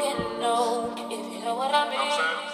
talking, no, if you know what I mean.